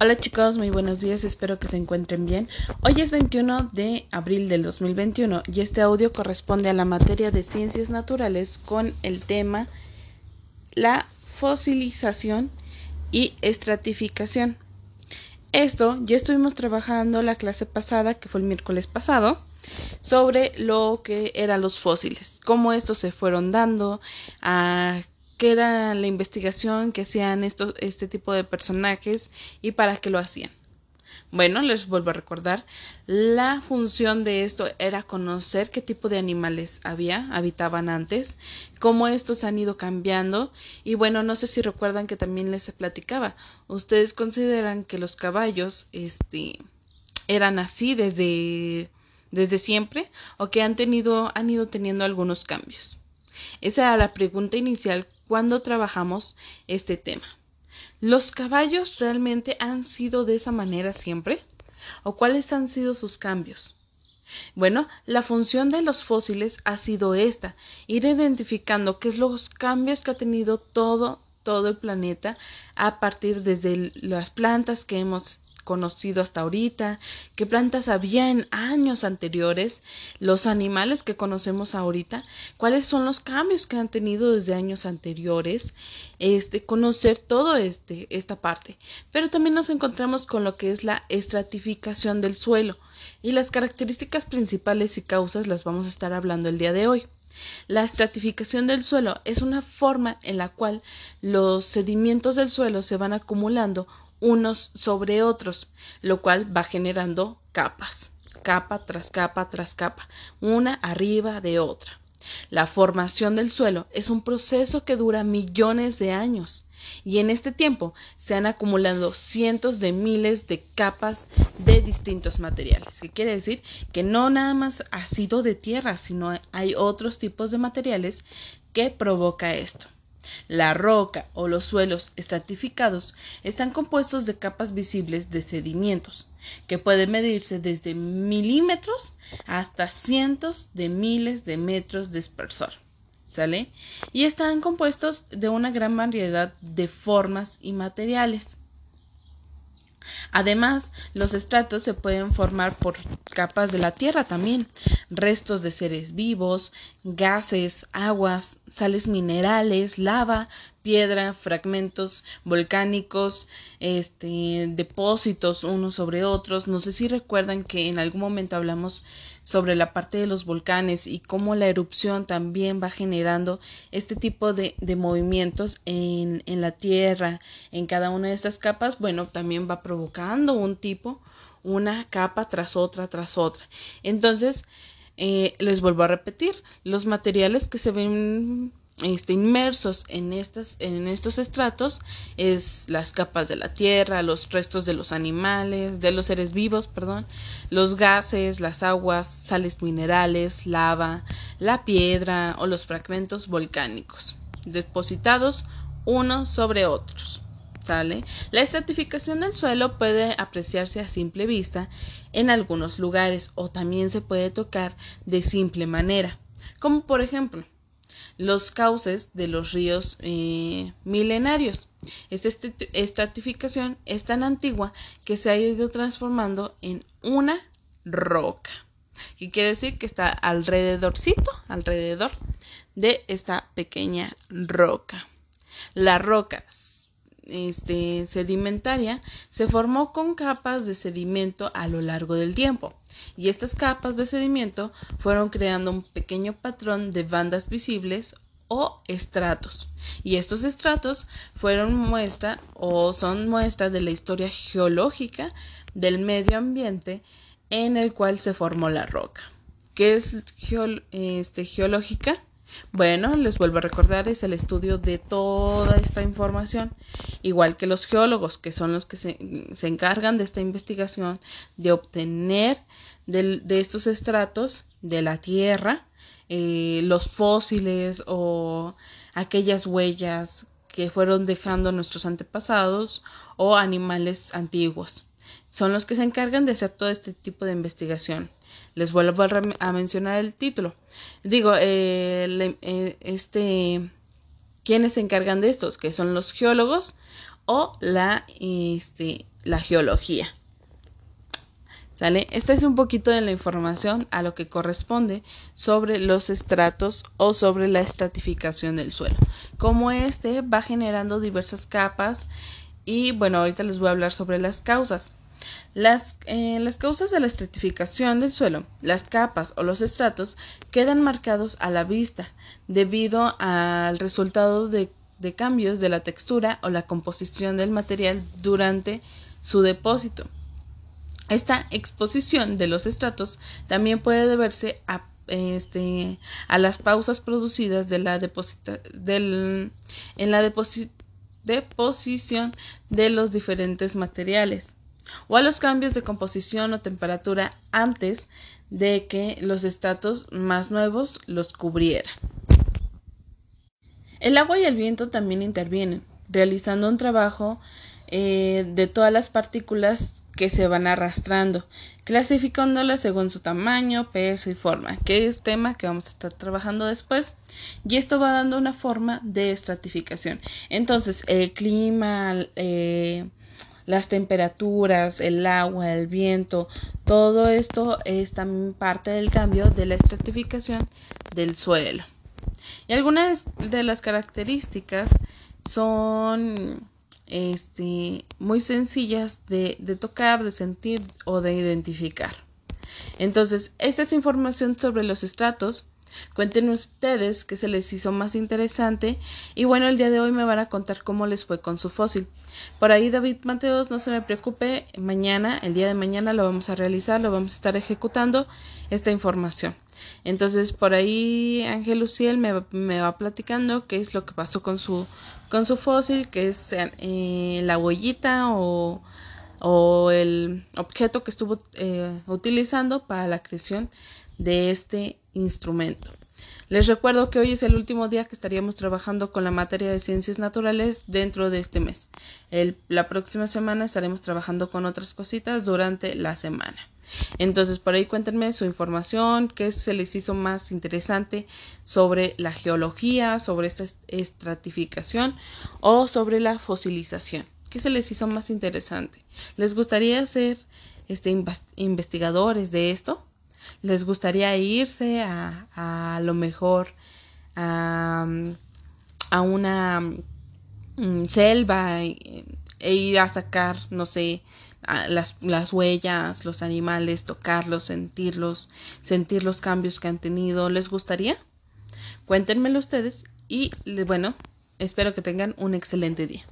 Hola chicos, muy buenos días, espero que se encuentren bien. Hoy es 21 de abril del 2021 y este audio corresponde a la materia de ciencias naturales con el tema la fosilización y estratificación. Esto ya estuvimos trabajando la clase pasada, que fue el miércoles pasado, sobre lo que eran los fósiles, cómo estos se fueron dando, a qué era la investigación que hacían estos, este tipo de personajes y para qué lo hacían. Bueno, les vuelvo a recordar, la función de esto era conocer qué tipo de animales había, habitaban antes, cómo estos han ido cambiando y bueno, no sé si recuerdan que también les platicaba. Ustedes consideran que los caballos este eran así desde desde siempre o que han tenido han ido teniendo algunos cambios. Esa era la pregunta inicial cuando trabajamos este tema. ¿Los caballos realmente han sido de esa manera siempre? ¿O cuáles han sido sus cambios? Bueno, la función de los fósiles ha sido esta, ir identificando qué es los cambios que ha tenido todo, todo el planeta a partir desde las plantas que hemos conocido hasta ahorita, qué plantas había en años anteriores, los animales que conocemos ahorita, cuáles son los cambios que han tenido desde años anteriores, este, conocer todo este, esta parte. Pero también nos encontramos con lo que es la estratificación del suelo y las características principales y causas las vamos a estar hablando el día de hoy. La estratificación del suelo es una forma en la cual los sedimentos del suelo se van acumulando unos sobre otros, lo cual va generando capas, capa tras capa tras capa, una arriba de otra. La formación del suelo es un proceso que dura millones de años y en este tiempo se han acumulado cientos de miles de capas de distintos materiales, que quiere decir que no nada más ha sido de tierra, sino hay otros tipos de materiales que provoca esto. La roca o los suelos estratificados están compuestos de capas visibles de sedimentos, que pueden medirse desde milímetros hasta cientos de miles de metros de espesor. ¿Sale? Y están compuestos de una gran variedad de formas y materiales. Además, los estratos se pueden formar por capas de la Tierra también, restos de seres vivos, gases, aguas, sales minerales, lava, piedra, fragmentos volcánicos, este, depósitos unos sobre otros. No sé si recuerdan que en algún momento hablamos sobre la parte de los volcanes y cómo la erupción también va generando este tipo de, de movimientos en, en la tierra, en cada una de estas capas, bueno, también va provocando un tipo, una capa tras otra, tras otra. Entonces, eh, les vuelvo a repetir, los materiales que se ven este, inmersos en, estas, en estos estratos es las capas de la tierra, los restos de los animales, de los seres vivos, perdón, los gases, las aguas, sales minerales, lava, la piedra o los fragmentos volcánicos, depositados unos sobre otros. La estratificación del suelo puede apreciarse a simple vista en algunos lugares o también se puede tocar de simple manera, como por ejemplo los cauces de los ríos eh, milenarios. Esta estratificación es tan antigua que se ha ido transformando en una roca. ¿Qué quiere decir? Que está alrededorcito, alrededor de esta pequeña roca. La roca este, sedimentaria se formó con capas de sedimento a lo largo del tiempo y estas capas de sedimento fueron creando un pequeño patrón de bandas visibles o estratos. Y estos estratos fueron muestra o son muestra de la historia geológica del medio ambiente en el cual se formó la roca. ¿Qué es este, geológica? Bueno, les vuelvo a recordar, es el estudio de toda esta información, igual que los geólogos, que son los que se, encargan de esta investigación, de obtener de, estos estratos de la Tierra eh, los fósiles o aquellas huellas que fueron dejando nuestros antepasados o animales antiguos. Son los que se encargan de hacer todo este tipo de investigación. Les vuelvo a, mencionar el título. Digo, eh, eh, este, ¿quiénes se encargan de estos? Que son los geólogos o la, este, la geología. ¿Sale? Esta es un poquito de la información a lo que corresponde sobre los estratos o sobre la estratificación del suelo. Como este va generando diversas capas y bueno, ahorita les voy a hablar sobre las causas. Las, eh, las, causas de la estratificación del suelo, las capas o los estratos quedan marcados a la vista debido al resultado de, de cambios de la textura o la composición del material durante su depósito. Esta exposición de los estratos también puede deberse a, este, a las pausas producidas de la del, en la deposición de los diferentes materiales o a los cambios de composición o temperatura antes de que los estratos más nuevos los cubrieran. El agua y el viento también intervienen, realizando un trabajo eh, de todas las partículas que se van arrastrando, clasificándolas según su tamaño, peso y forma, que es tema que vamos a estar trabajando después, y esto va dando una forma de estratificación. Entonces, el clima, eh, las temperaturas, el agua, el viento, todo esto es también parte del cambio de la estratificación del suelo. Y algunas de las características son este, muy sencillas de, de tocar, de sentir o de identificar. Entonces, esta es información sobre los estratos. Cuéntenme ustedes qué se les hizo más interesante y bueno, el día de hoy me van a contar cómo les fue con su fósil. Por ahí David Mateos, no se me preocupe, mañana, el día de mañana lo vamos a realizar, lo vamos a estar ejecutando esta información. Entonces, por ahí Ángel Luciel me, me va platicando qué es lo que pasó con su con su fósil, que es eh, la huellita o, o, el objeto que estuvo eh, utilizando para la creación de este instrumento. Les recuerdo que hoy es el último día que estaríamos trabajando con la materia de ciencias naturales dentro de este mes. La próxima semana estaremos trabajando con otras cositas durante la semana. Entonces, por ahí cuéntenme su información, qué se les hizo más interesante sobre la geología, sobre esta estratificación o sobre la fosilización. ¿Qué se les hizo más interesante? ¿Les gustaría ser este, investigadores de esto? ¿Les gustaría irse a, a, lo mejor a, a una mm, selva e, ir a sacar, no sé, las, las huellas, los animales, tocarlos, sentirlos, sentir los cambios que han tenido. ¿Les gustaría? Cuéntenmelo ustedes y bueno, espero que tengan un excelente día.